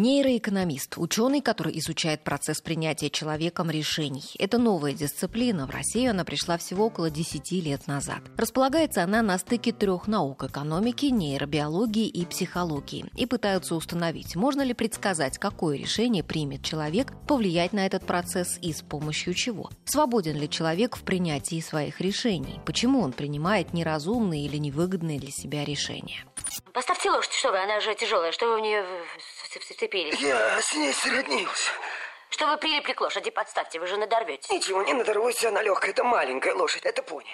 Нейроэкономист – ученый, который изучает процесс принятия человеком решений. Это новая дисциплина. В Россию она пришла всего около 10 лет назад. Располагается она на стыке трех наук – экономики, нейробиологии и психологии. И пытаются установить, можно ли предсказать, какое решение примет человек, повлиять на этот процесс и с помощью чего. Свободен ли человек в принятии своих решений? Почему он принимает неразумные или невыгодные для себя решения? Поставьте лошадь, что вы, она же тяжелая, что вы в нее вцепились? Я с ней сроднился. Что вы прилипли к лошади, подставьте, вы же надорветесь. Ничего, не надорвусь, она легкая, это маленькая лошадь, это пони.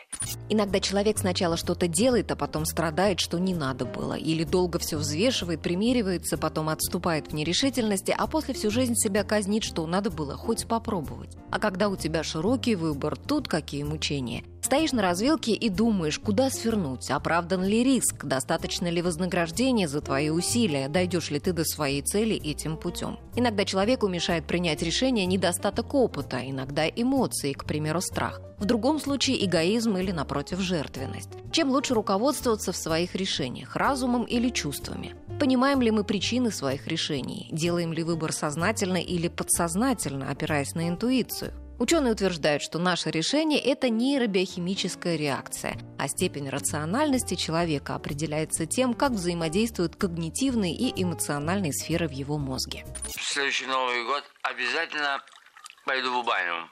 Иногда человек сначала что-то делает, а потом страдает, что не надо было. Или долго все взвешивает, примеривается, потом отступает в нерешительности, а после всю жизнь себя казнит, что надо было хоть попробовать. А когда у тебя широкий выбор, тут какие мучения – Стоишь на развилке и думаешь, куда свернуть, оправдан ли риск, достаточно ли вознаграждения за твои усилия, дойдешь ли ты до своей цели этим путем. Иногда человеку мешает принять решение недостаток опыта, иногда эмоции, к примеру, страх. В другом случае эгоизм или, напротив, жертвенность. Чем лучше руководствоваться в своих решениях, разумом или чувствами? Понимаем ли мы причины своих решений? Делаем ли выбор сознательно или подсознательно, опираясь на интуицию? Ученые утверждают, что наше решение – это нейробиохимическая реакция, а степень рациональности человека определяется тем, как взаимодействуют когнитивные и эмоциональные сферы в его мозге. В следующий Новый год обязательно пойду в баню.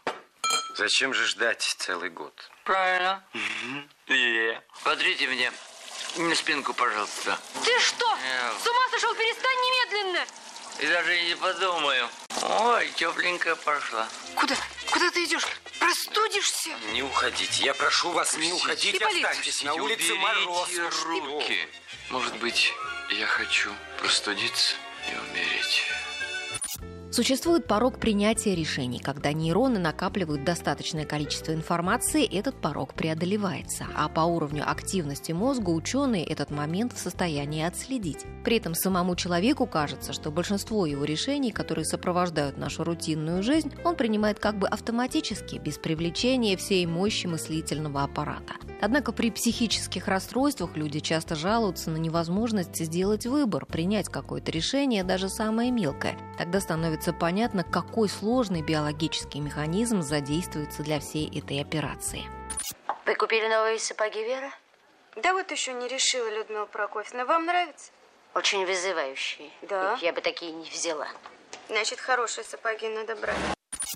Зачем же ждать целый год? Правильно. Yeah. Смотрите мне на спинку, пожалуйста. Ты что? Yeah. С ума сошел? Перестань немедленно! И даже и не подумаю. Ой, тепленькая пошла. Куда? Куда ты идешь? Простудишься? Не уходите. Я прошу вас, не уходите. Ипполит, Останьтесь на улице Уберите мороз. руки. Может быть, я хочу простудиться и умереть. Существует порог принятия решений. Когда нейроны накапливают достаточное количество информации, этот порог преодолевается. А по уровню активности мозга ученые этот момент в состоянии отследить. При этом самому человеку кажется, что большинство его решений, которые сопровождают нашу рутинную жизнь, он принимает как бы автоматически, без привлечения всей мощи мыслительного аппарата. Однако при психических расстройствах люди часто жалуются на невозможность сделать выбор, принять какое-то решение, даже самое мелкое. Тогда становится понятно, какой сложный биологический механизм задействуется для всей этой операции. Вы купили новые сапоги, Вера? Да вот еще не решила, Людмила Прокофьевна. Вам нравится? Очень вызывающие. Да. Я бы такие не взяла. Значит, хорошие сапоги надо брать.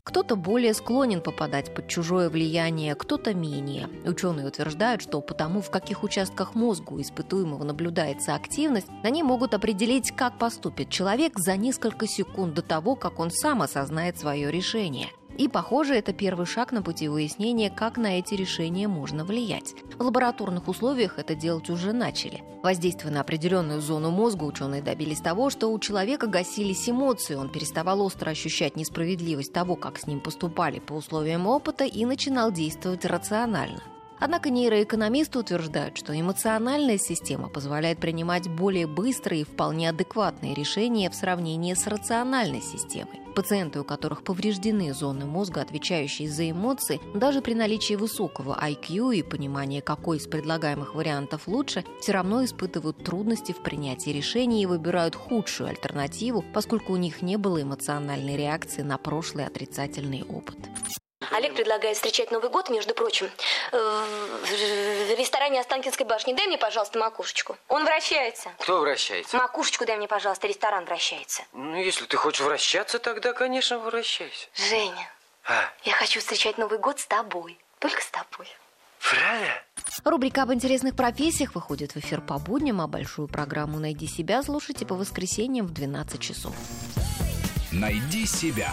Кто-то более склонен попадать под чужое влияние, кто-то менее. Ученые утверждают, что потому, в каких участках мозга у испытуемого наблюдается активность, они могут определить, как поступит человек за несколько секунд до того, как он сам осознает свое решение. И, похоже, это первый шаг на пути выяснения, как на эти решения можно влиять. В лабораторных условиях это делать уже начали. Воздействуя на определенную зону мозга, ученые добились того, что у человека гасились эмоции, он переставал остро ощущать несправедливость того, как с ним поступали по условиям опыта и начинал действовать рационально. Однако нейроэкономисты утверждают, что эмоциональная система позволяет принимать более быстрые и вполне адекватные решения в сравнении с рациональной системой. Пациенты, у которых повреждены зоны мозга, отвечающие за эмоции, даже при наличии высокого IQ и понимания, какой из предлагаемых вариантов лучше, все равно испытывают трудности в принятии решений и выбирают худшую альтернативу, поскольку у них не было эмоциональной реакции на прошлый отрицательный опыт. Олег предлагает встречать Новый год, между прочим, в ресторане Останкинской башни. Дай мне, пожалуйста, макушечку. Он вращается. Кто вращается? Макушечку дай мне, пожалуйста, ресторан вращается. Ну, если ты хочешь вращаться, тогда, конечно, вращайся. Женя, А, я хочу встречать Новый год с тобой. Только с тобой. правда? Рубрика об интересных профессиях выходит в эфир по будням, а большую программу «Найди себя» слушайте по воскресеньям в 12 часов. Найди себя.